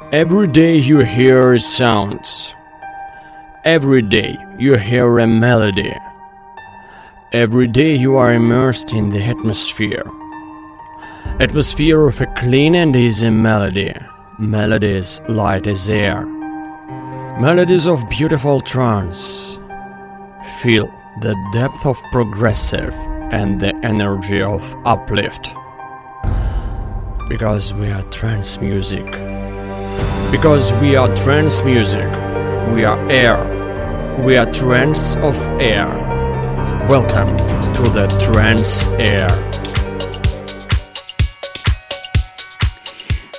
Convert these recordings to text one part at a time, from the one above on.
Every day you hear sounds. Every day you hear a melody. Every day you are immersed in the atmosphere. Atmosphere of a clean and easy melody. Melodies light as air. Melodies of beautiful trance. Feel the depth of progressive and the energy of uplift. Because we are trance music. Because we are trance music. We are air. We are trance of air. Welcome to the trance air.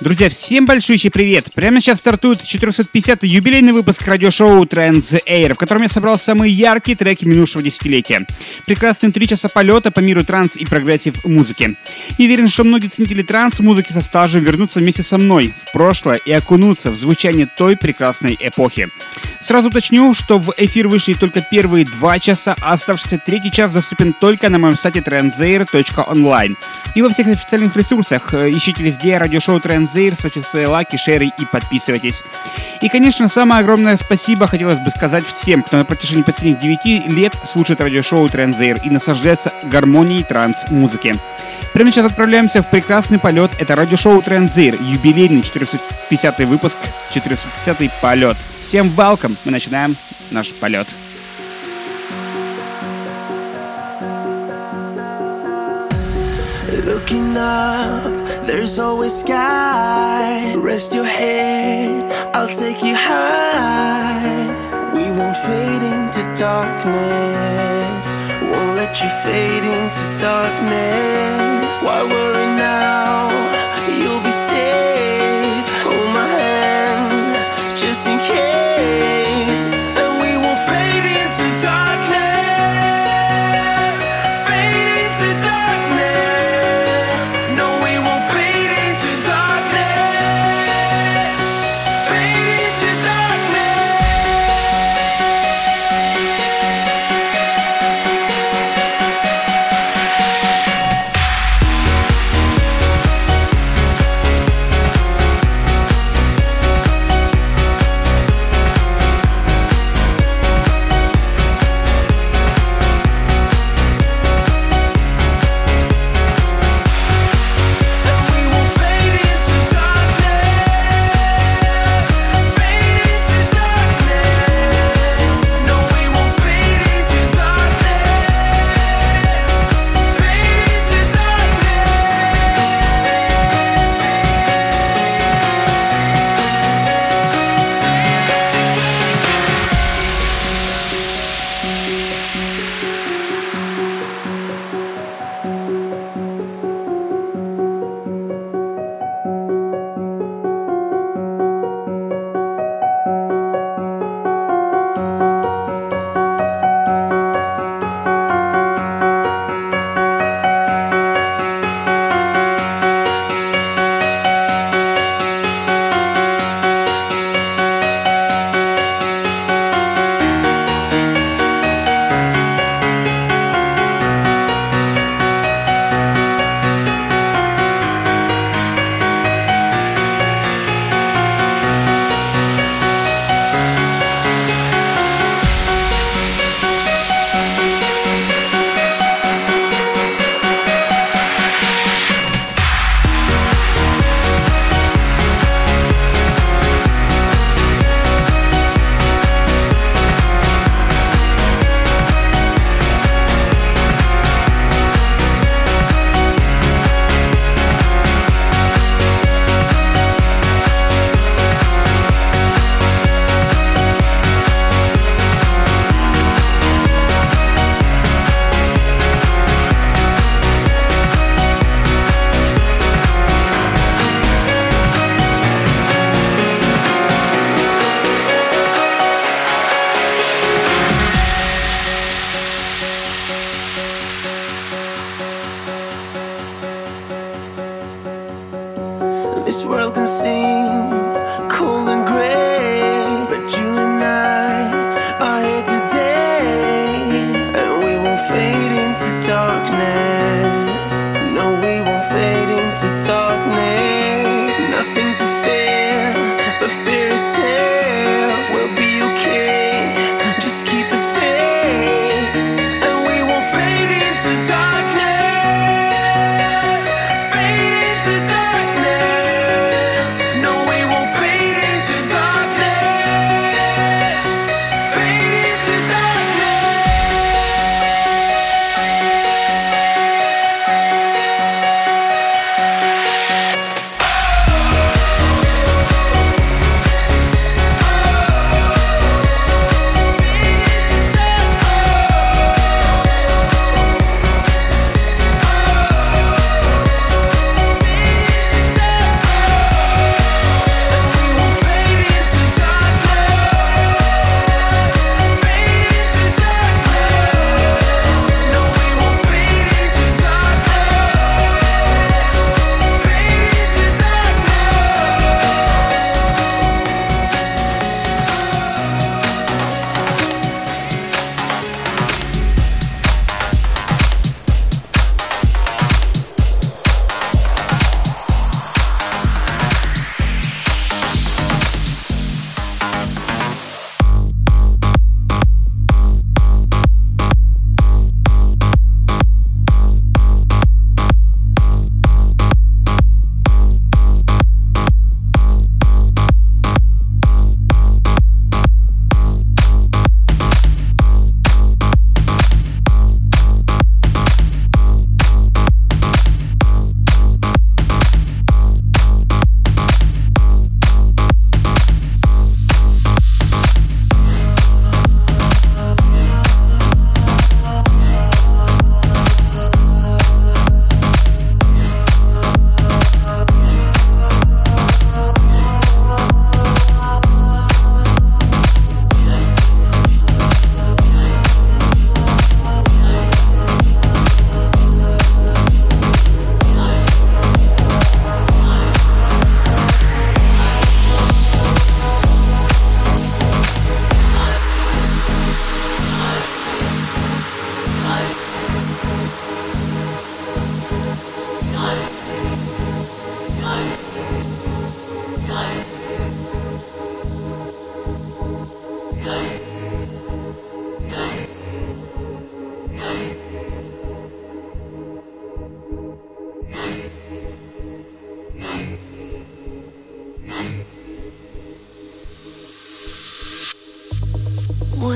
Друзья, всем большущий привет! Прямо сейчас стартует 450-й юбилейный выпуск радиошоу Trends Air, в котором я собрал самые яркие треки минувшего десятилетия. Прекрасные три часа полета по миру транс и прогрессив музыки. И уверен, что многие ценители транс-музыки со стажем вернутся вместе со мной в прошлое и окунутся в звучание той прекрасной эпохи. Сразу уточню, что в эфир вышли только первые два часа, а оставшийся третий час доступен только на моем сайте trendzair.online. И во всех официальных ресурсах ищите везде радиошоу Trends Зейр, ставьте свои лайки, шеры и подписывайтесь. И, конечно, самое огромное спасибо хотелось бы сказать всем, кто на протяжении последних 9 лет слушает радиошоу Транзейр и наслаждается гармонией транс-музыки. Прямо сейчас отправляемся в прекрасный полет. Это радиошоу Транзейр, юбилейный 450 выпуск, 450 полет. Всем welcome! Мы начинаем наш полет. Looking up, there's always sky. Rest your head, I'll take you high. We won't fade into darkness. Won't let you fade into darkness. Why worry now?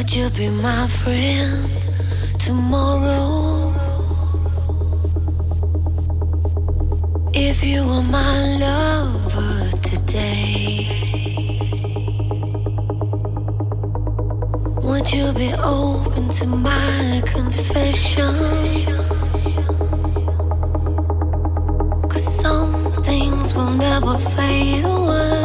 Would you be my friend tomorrow? If you were my lover today, would you be open to my confessions? Cause some things will never fade away.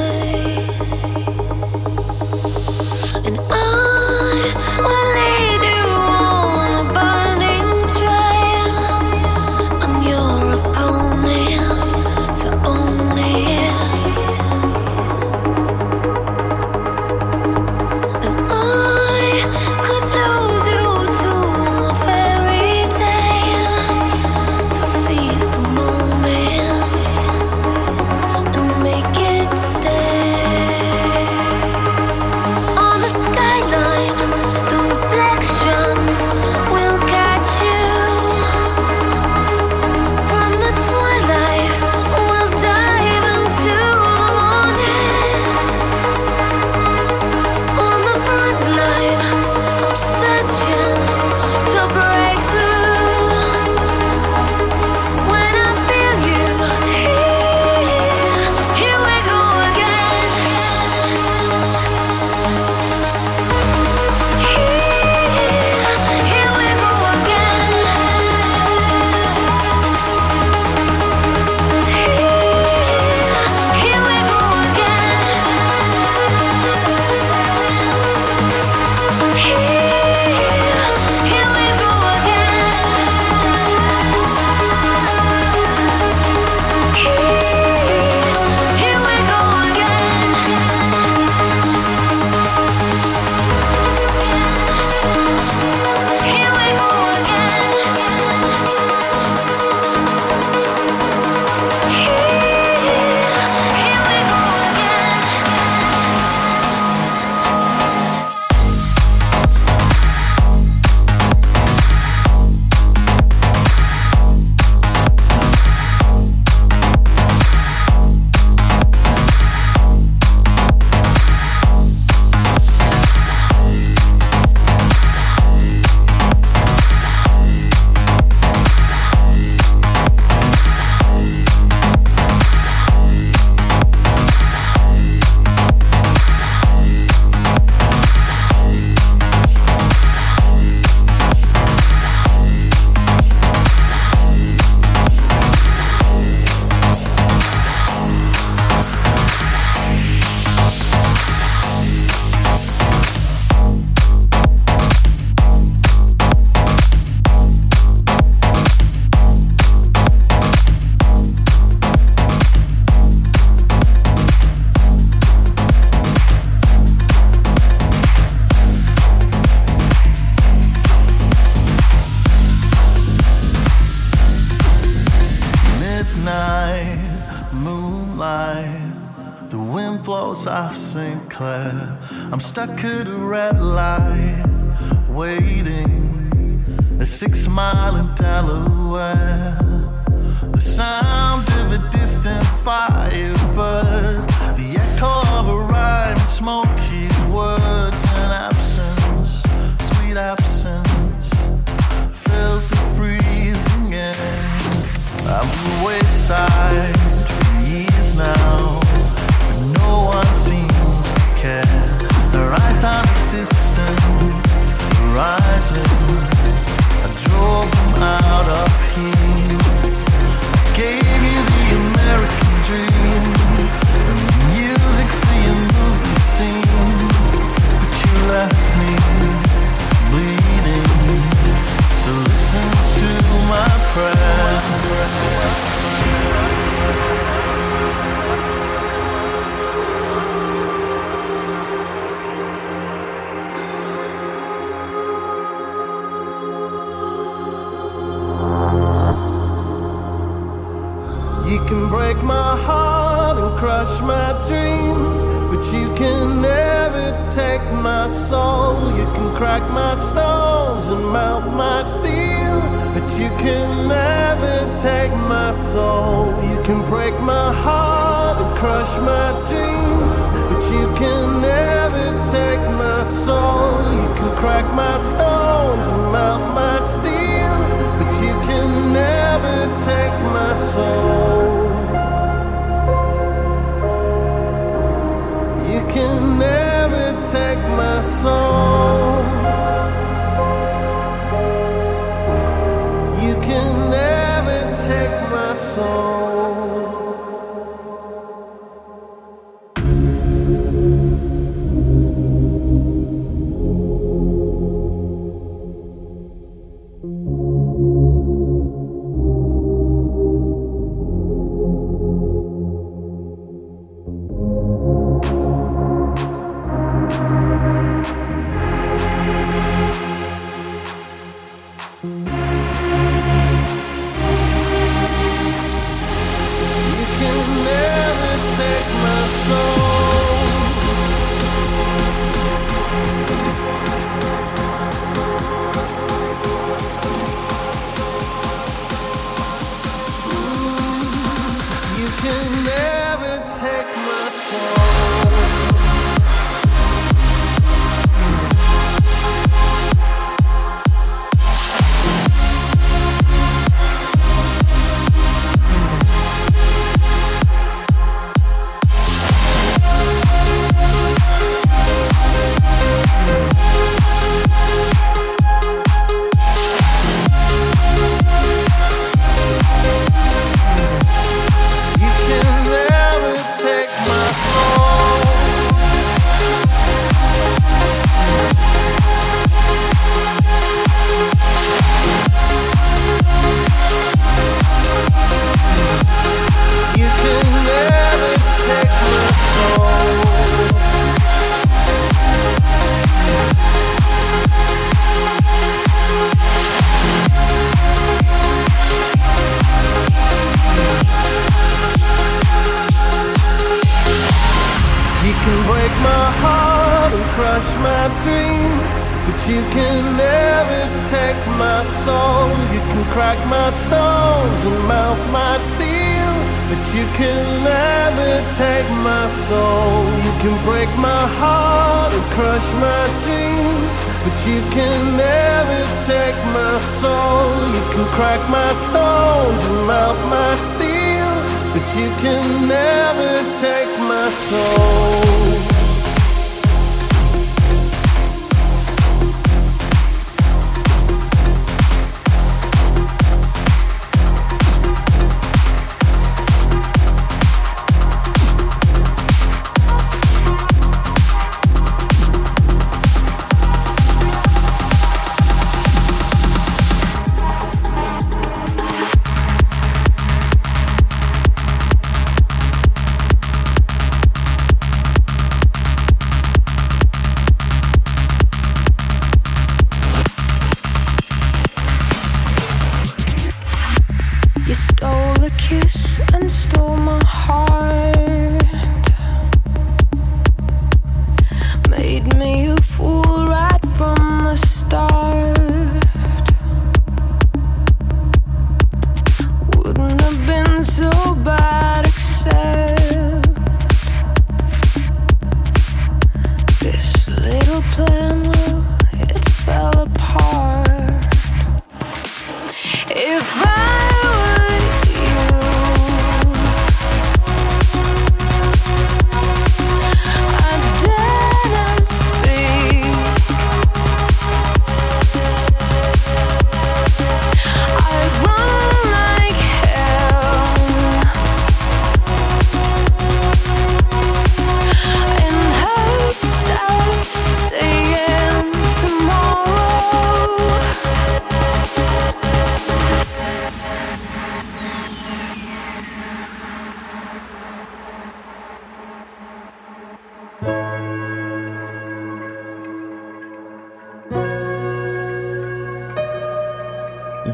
Stuck at a red light, waiting a six mile in Delaware. The sound of a distant firebird, the echo of a rhyme, Smokey's words and absence, sweet absence fills the freezing air. I'm the wayside for years now, but no one seems to care. Eyes on a distant horizon. I drove them out of here. Gave you the American dream the music for your movie scene, but you left me bleeding. So listen to my prayer. Break my heart and crush my dreams, but you can never take my soul. You can crack my stones and melt my steel, but you can never take my soul. You can break my heart and crush my dreams, but you can never take my soul. You can crack my stones and melt my steel, but you can never take my soul. Never take my soul. You can never take my soul. You can never take my soul. You can crack my stones and melt my steel, but you can never take my soul. You can break my heart and crush my dreams, but you can never take my soul. You can crack my stones and melt my steel. But you can never take my soul.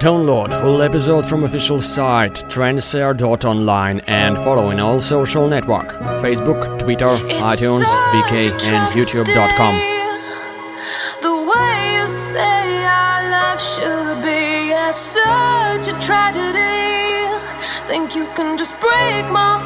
Download full episode from official site tranceair.online and follow in all social network Facebook, Twitter, iTunes, VK and YouTube.com. The way you say our life should be such a tragedy. Think you can just break my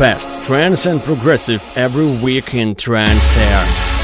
best trance and progressive every week in Trance Air.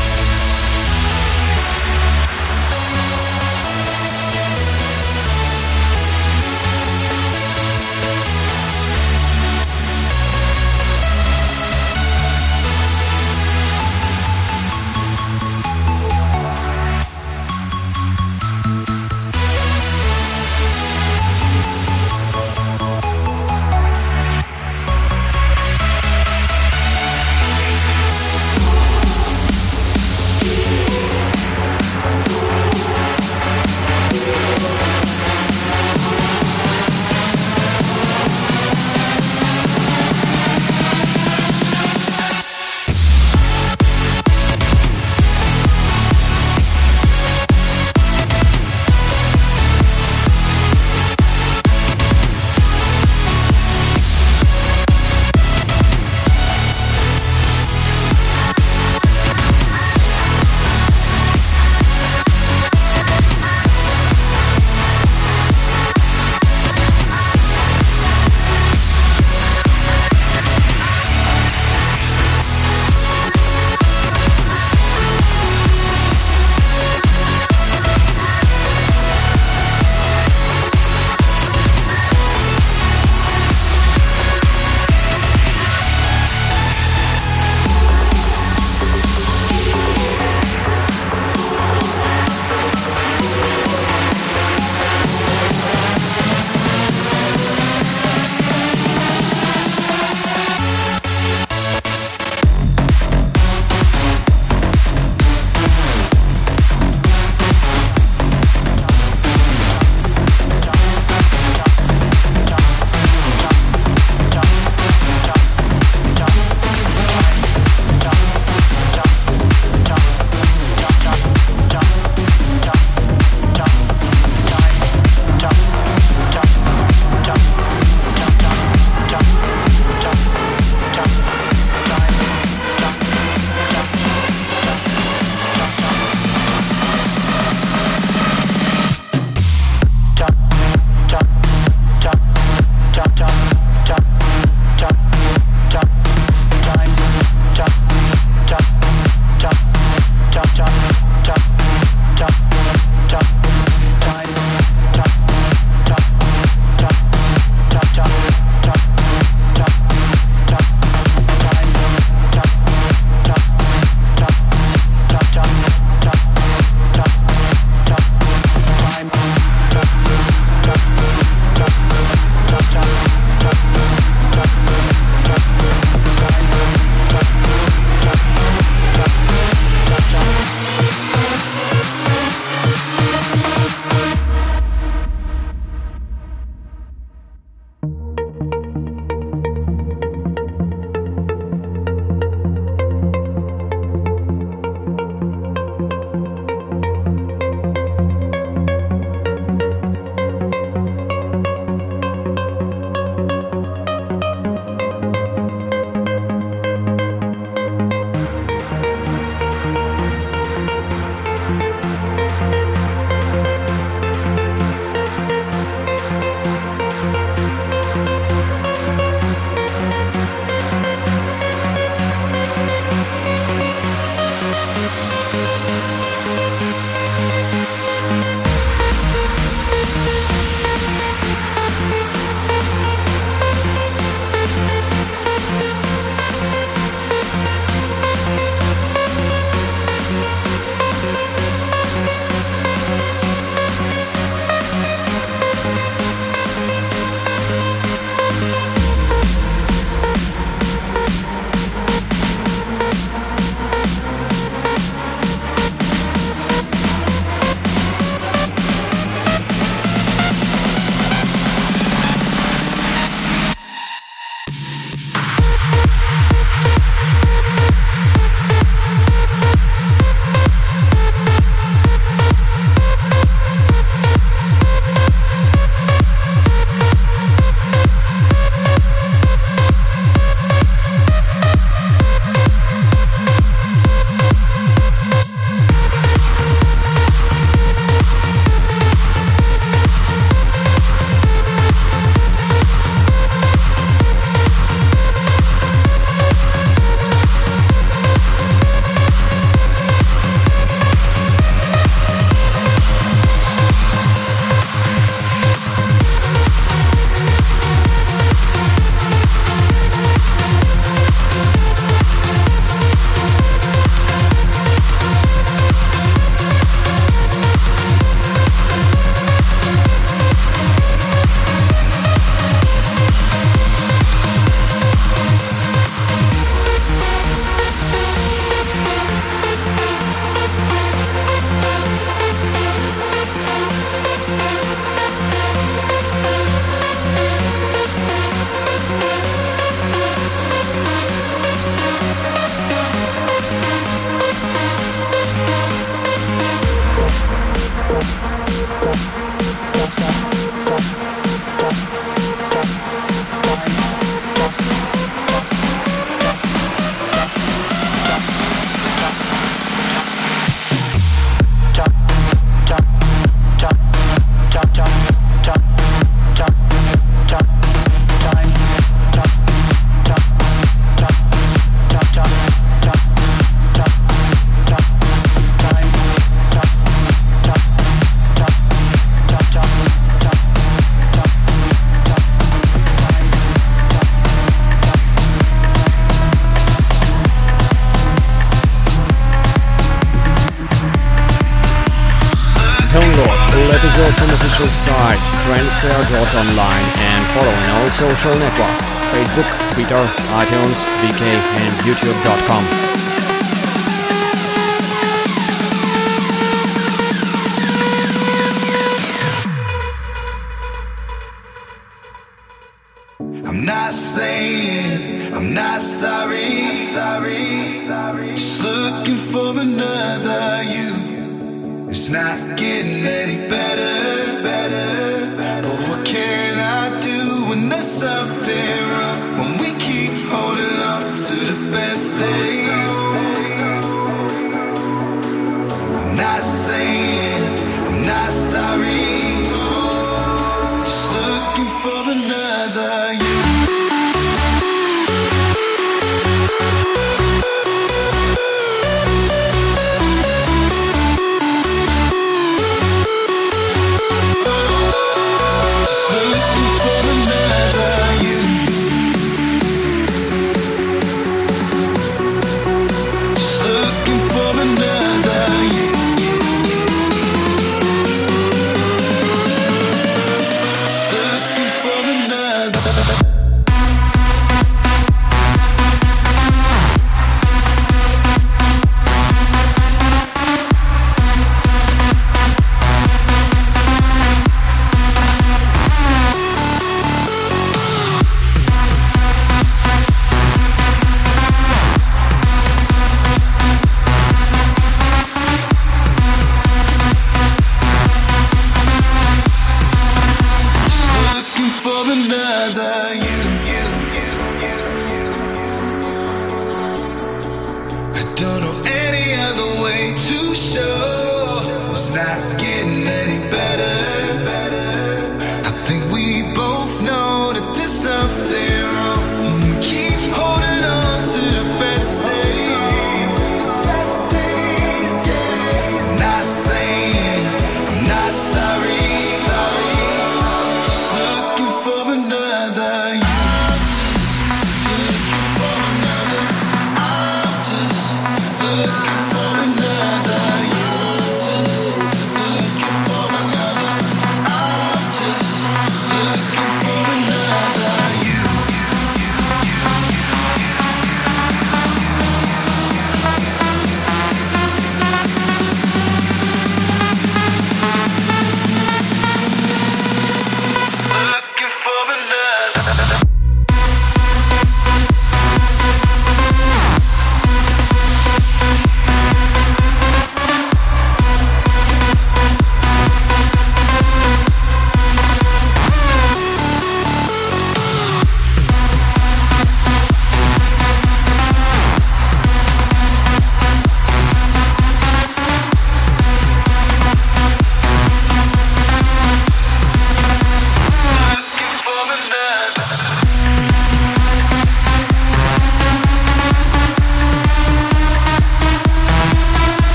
Site tranceair.online and following all social networks Facebook, Twitter, iTunes, VK and YouTube.com.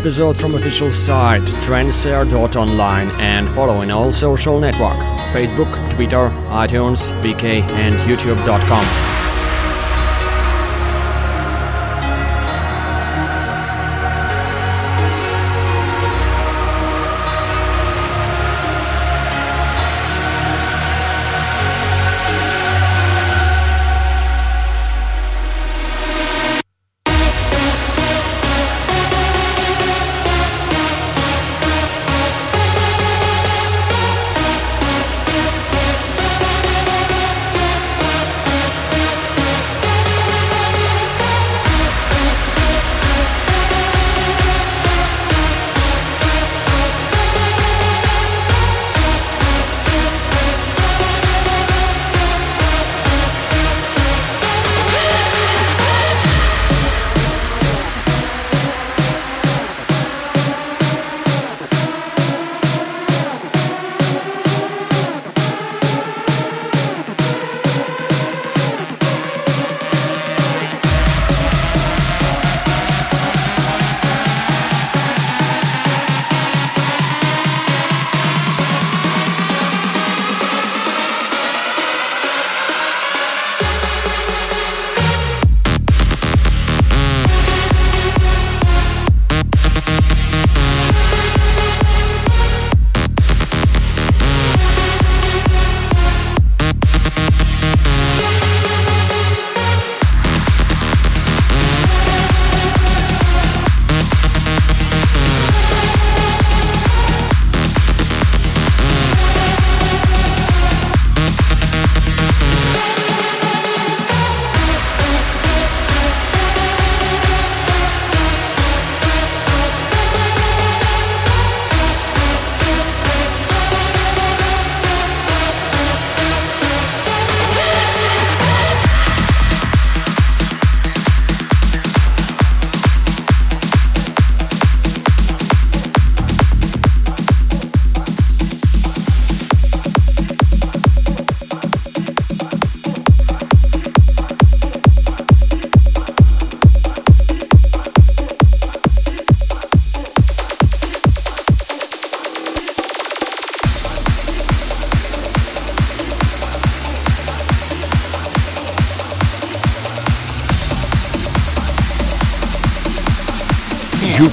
episode from official site tranceair.online and follow in all social network Facebook, Twitter, iTunes, VK and YouTube.com.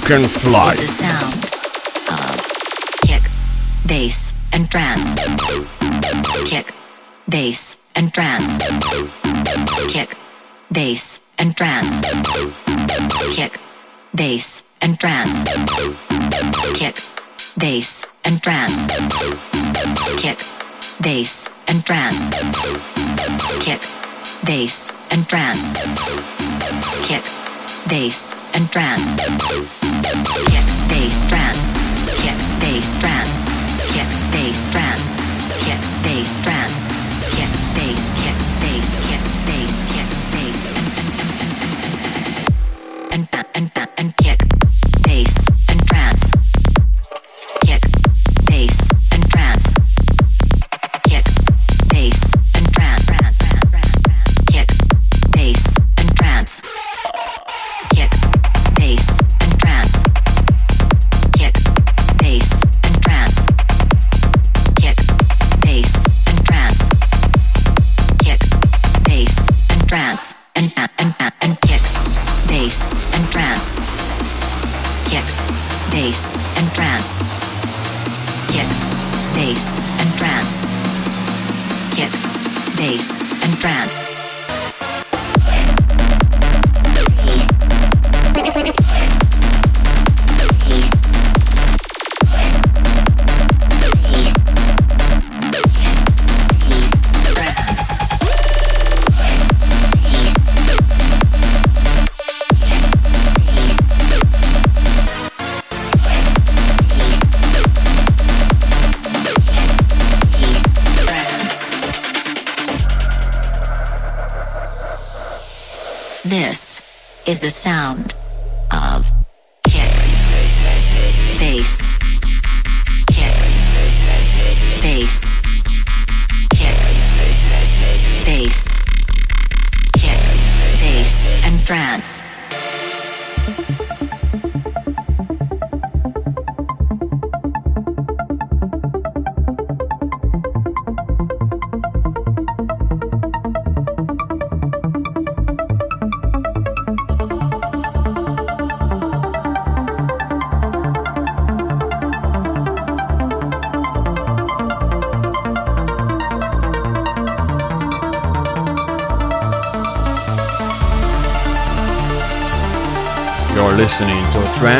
can fly. the sound of kick, bass, and trance. Kick, bass,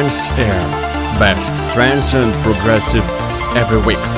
Air. Best trance and progressive every week.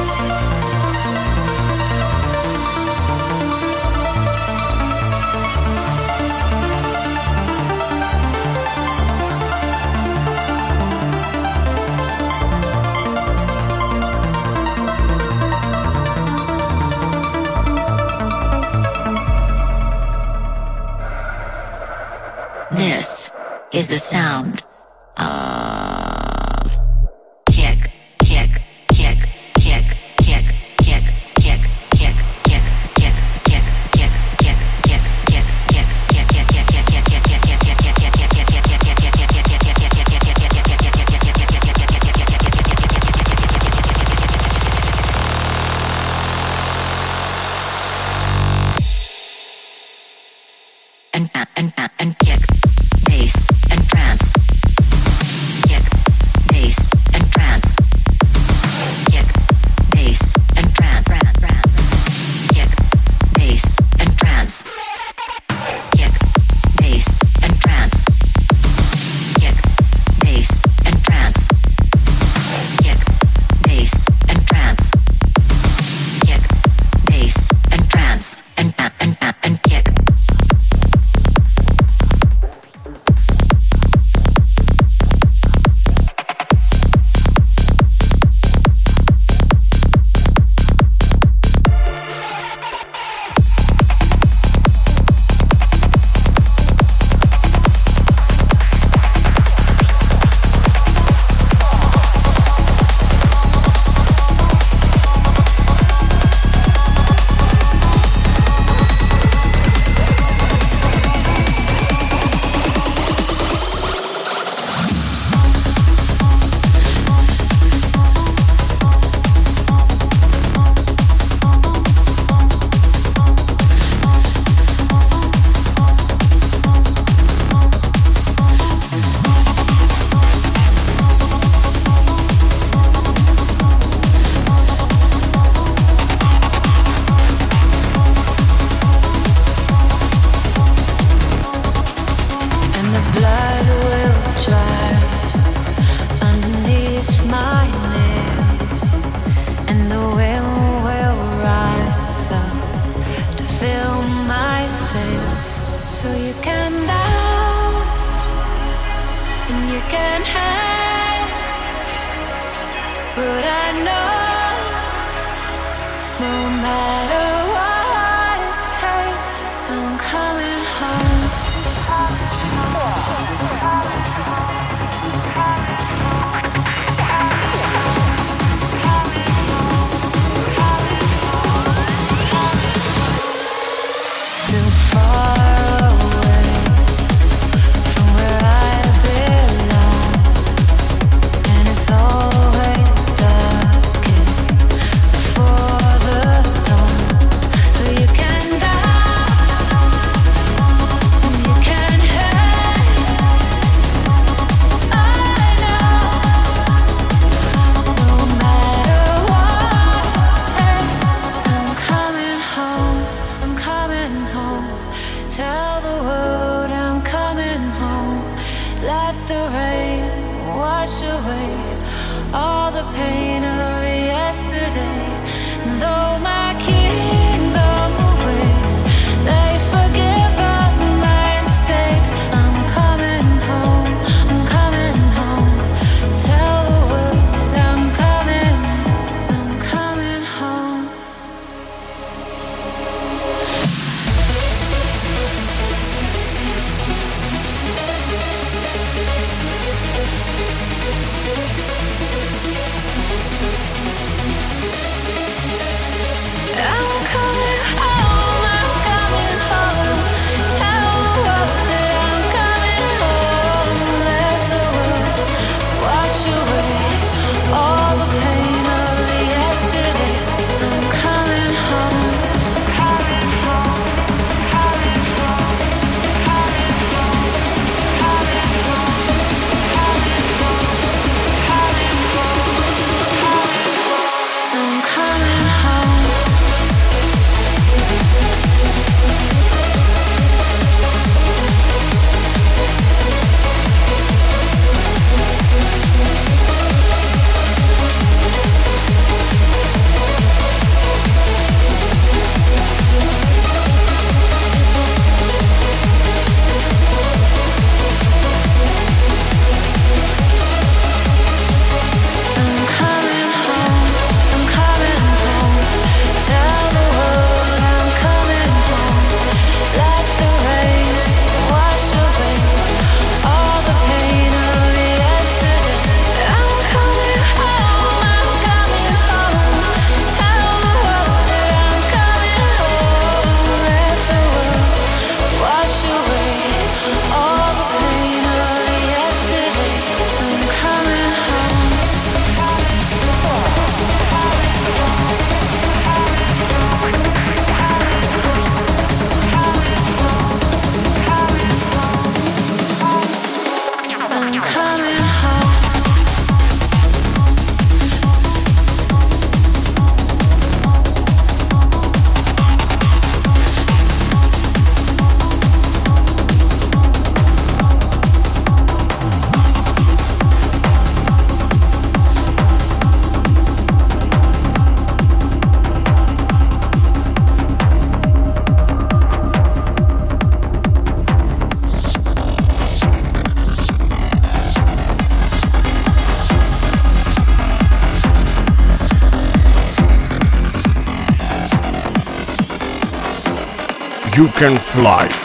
You can fly.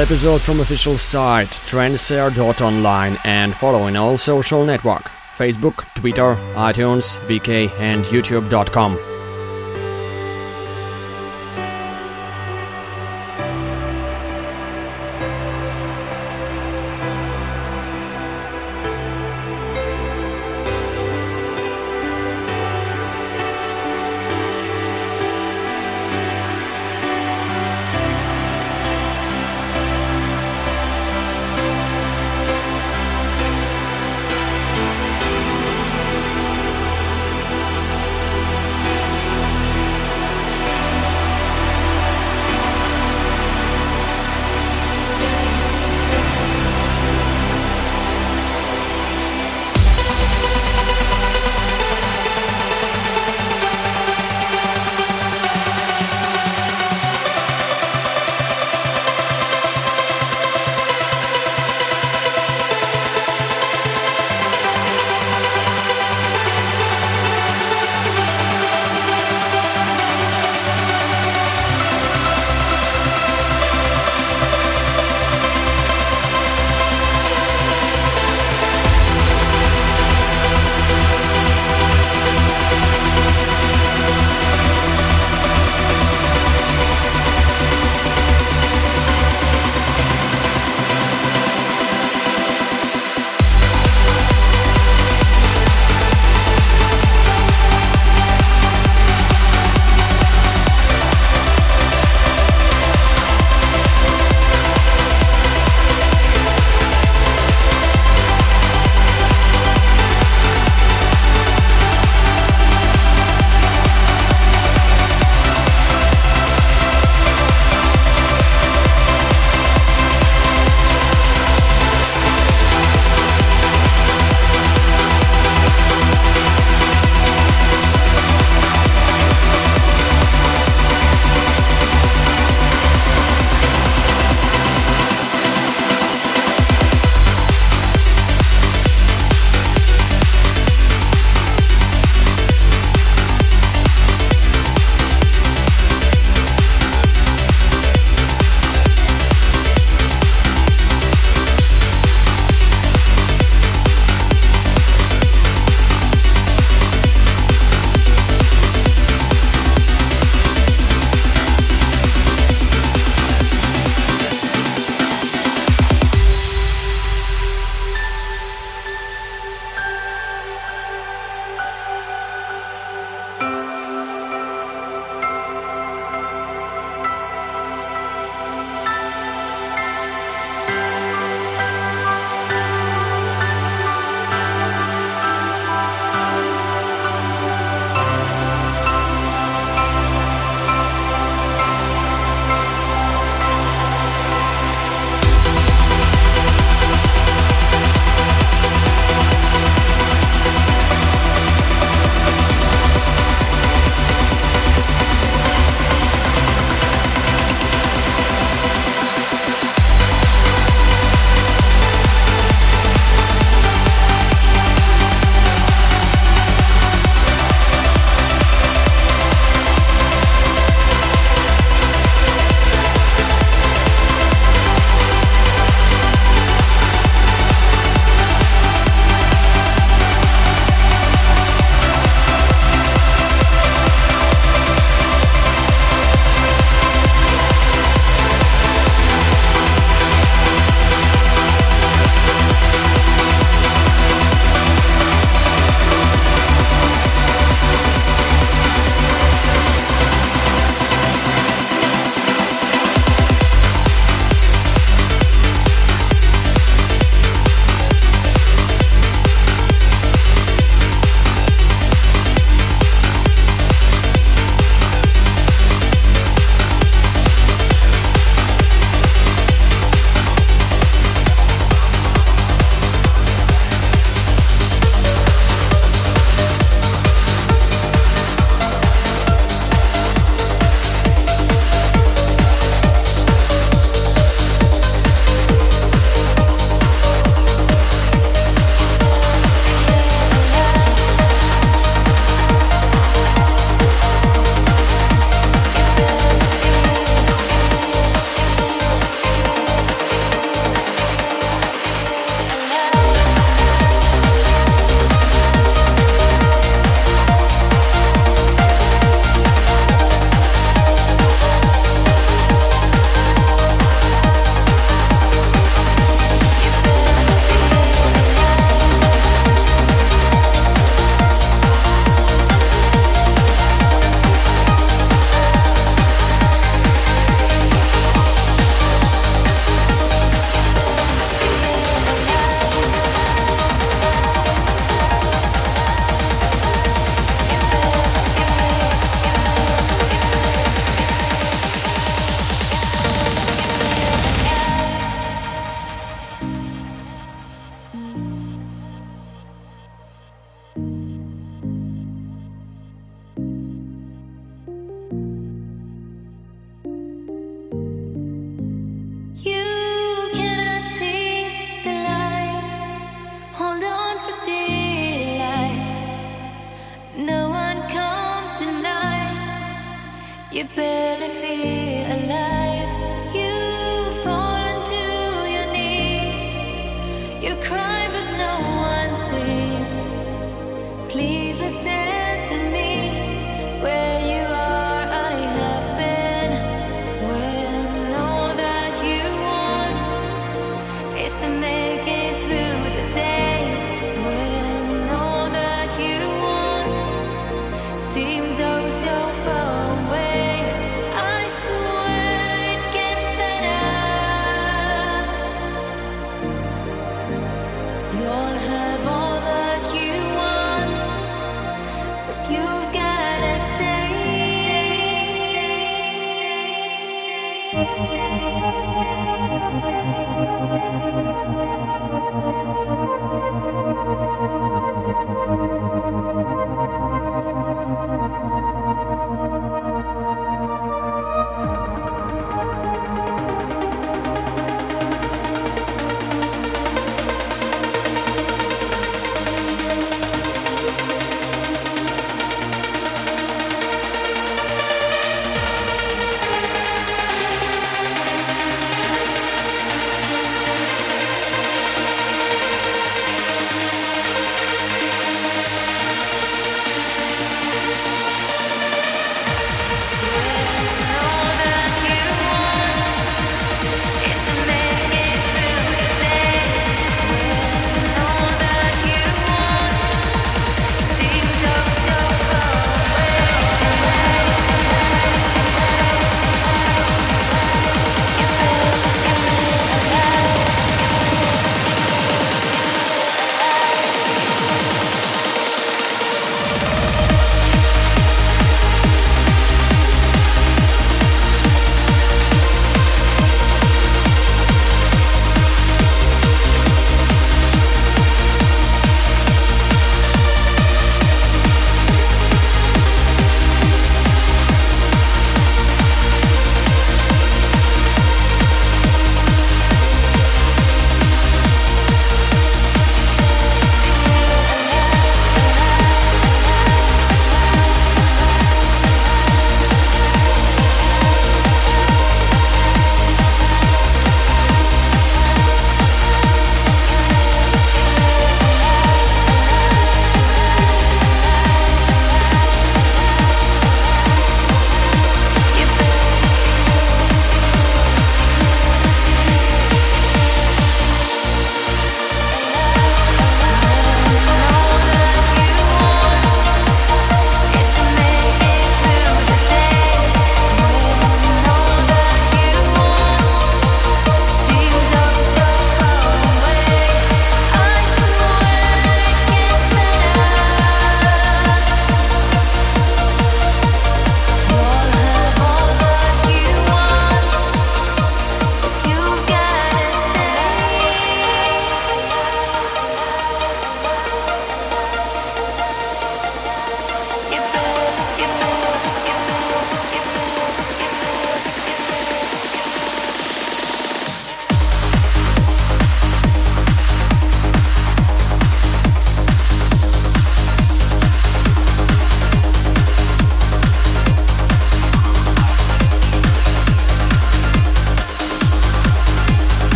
Episode from official site tranceair.online and following all social network Facebook, Twitter, iTunes, VK and YouTube.com.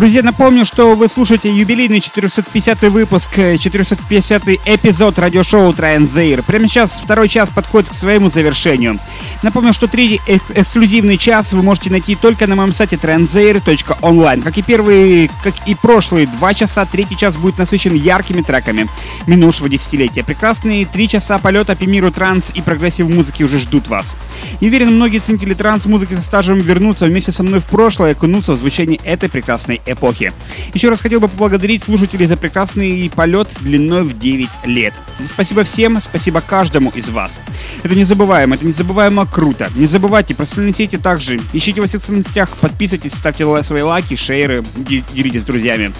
Друзья, напомню, что вы слушаете юбилейный 450 выпуск, 450 эпизод радиошоу Транзейр. Прямо сейчас второй час подходит к своему завершению. Напомню, что третий эк- эксклюзивный час вы можете найти только на моем сайте transair.online. Как и первые, как и прошлые два часа, третий час будет насыщен яркими треками минувшего десятилетия. Прекрасные три часа полета по миру транс и прогрессив музыки уже ждут вас. И уверен, многие ценители транс-музыки со стажем вернутся вместе со мной в прошлое и окунутся в звучание этой прекрасной эпохи. Еще раз хотел бы поблагодарить слушателей за прекрасный полет длиной в 9 лет. Спасибо всем, спасибо каждому из вас. Это незабываемо, это незабываемо круто. Не забывайте про социальные сети также. Ищите во всех социальных сетях, подписывайтесь, ставьте свои лайки, шейры, де- делитесь с друзьями.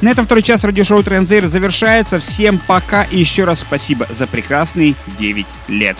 На этом второй час радиошоу Транзейр завершается. Всем пока и еще раз спасибо за прекрасные 9 лет.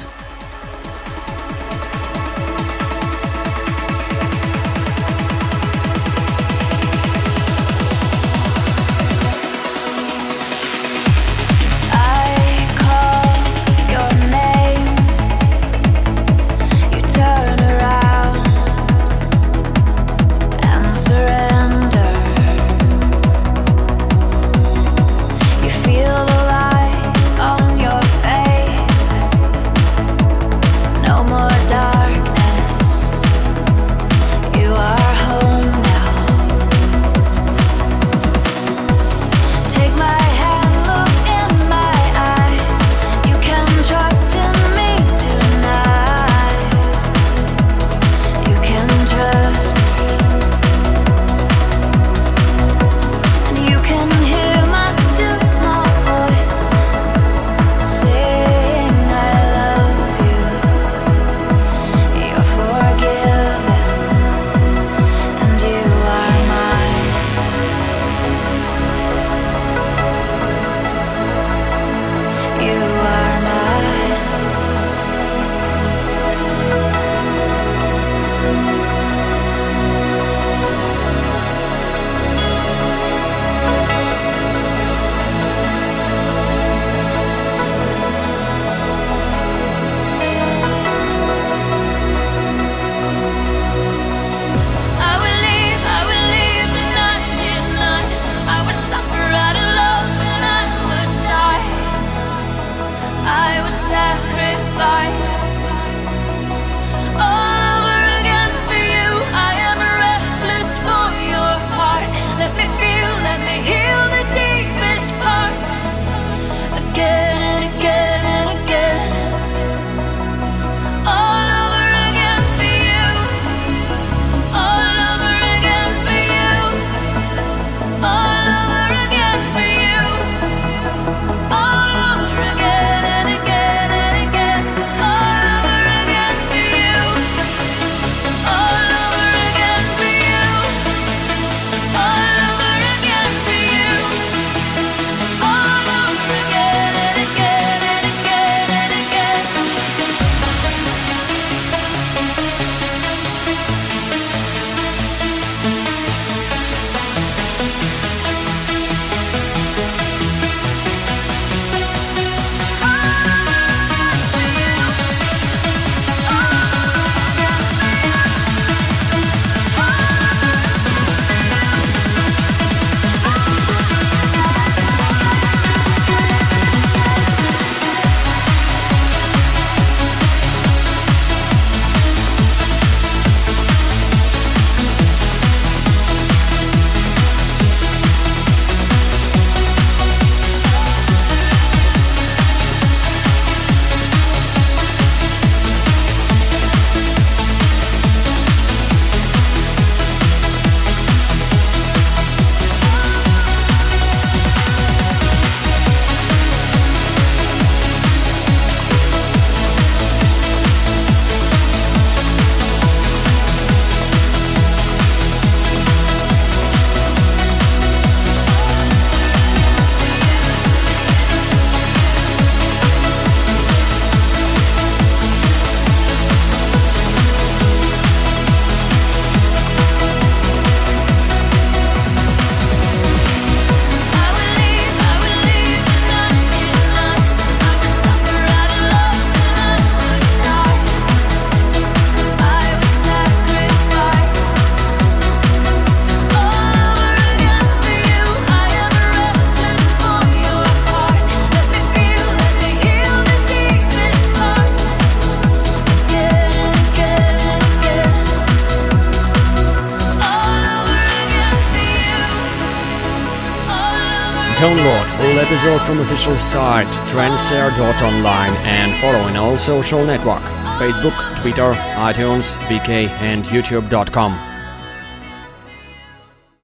From official site tranceair.online and follow in all social network Facebook, Twitter, iTunes, VK and YouTube.com.